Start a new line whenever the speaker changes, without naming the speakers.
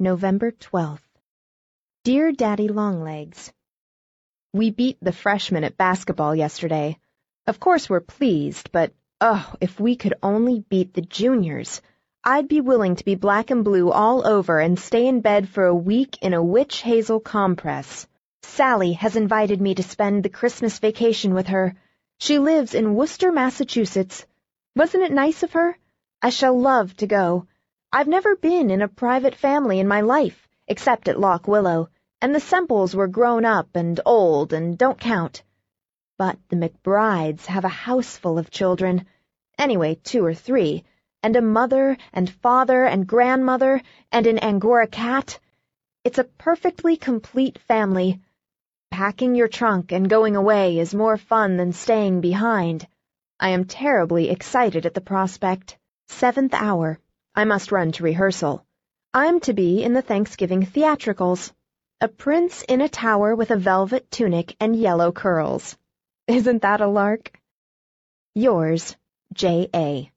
November 12th. Dear Daddy Longlegs, We beat the freshmen at basketball yesterday. Of course we're pleased, but oh, if we could only beat the juniors. I'd be willing to be black and blue all over and stay in bed for a week in a witch hazel compress. Sallie has invited me to spend the Christmas vacation with her. She lives in Worcester, Massachusetts. Wasn't it nice of her? I shall love to go. I've never been in a private family in my life, except at Lock Willow, and the Semples were grown up and old and don't count. But the McBrides have a house full of children, anyway, two or three, and a mother and father and grandmother and an Angora cat. It's a perfectly complete family. Packing your trunk and going away is more fun than staying behind. I am terribly excited at the prospect. Seventh hour. I must run to rehearsal. I'm to be in the Thanksgiving theatricals. A prince in a tower with a velvet tunic and yellow curls. Isn't that a lark? Yours, J. A.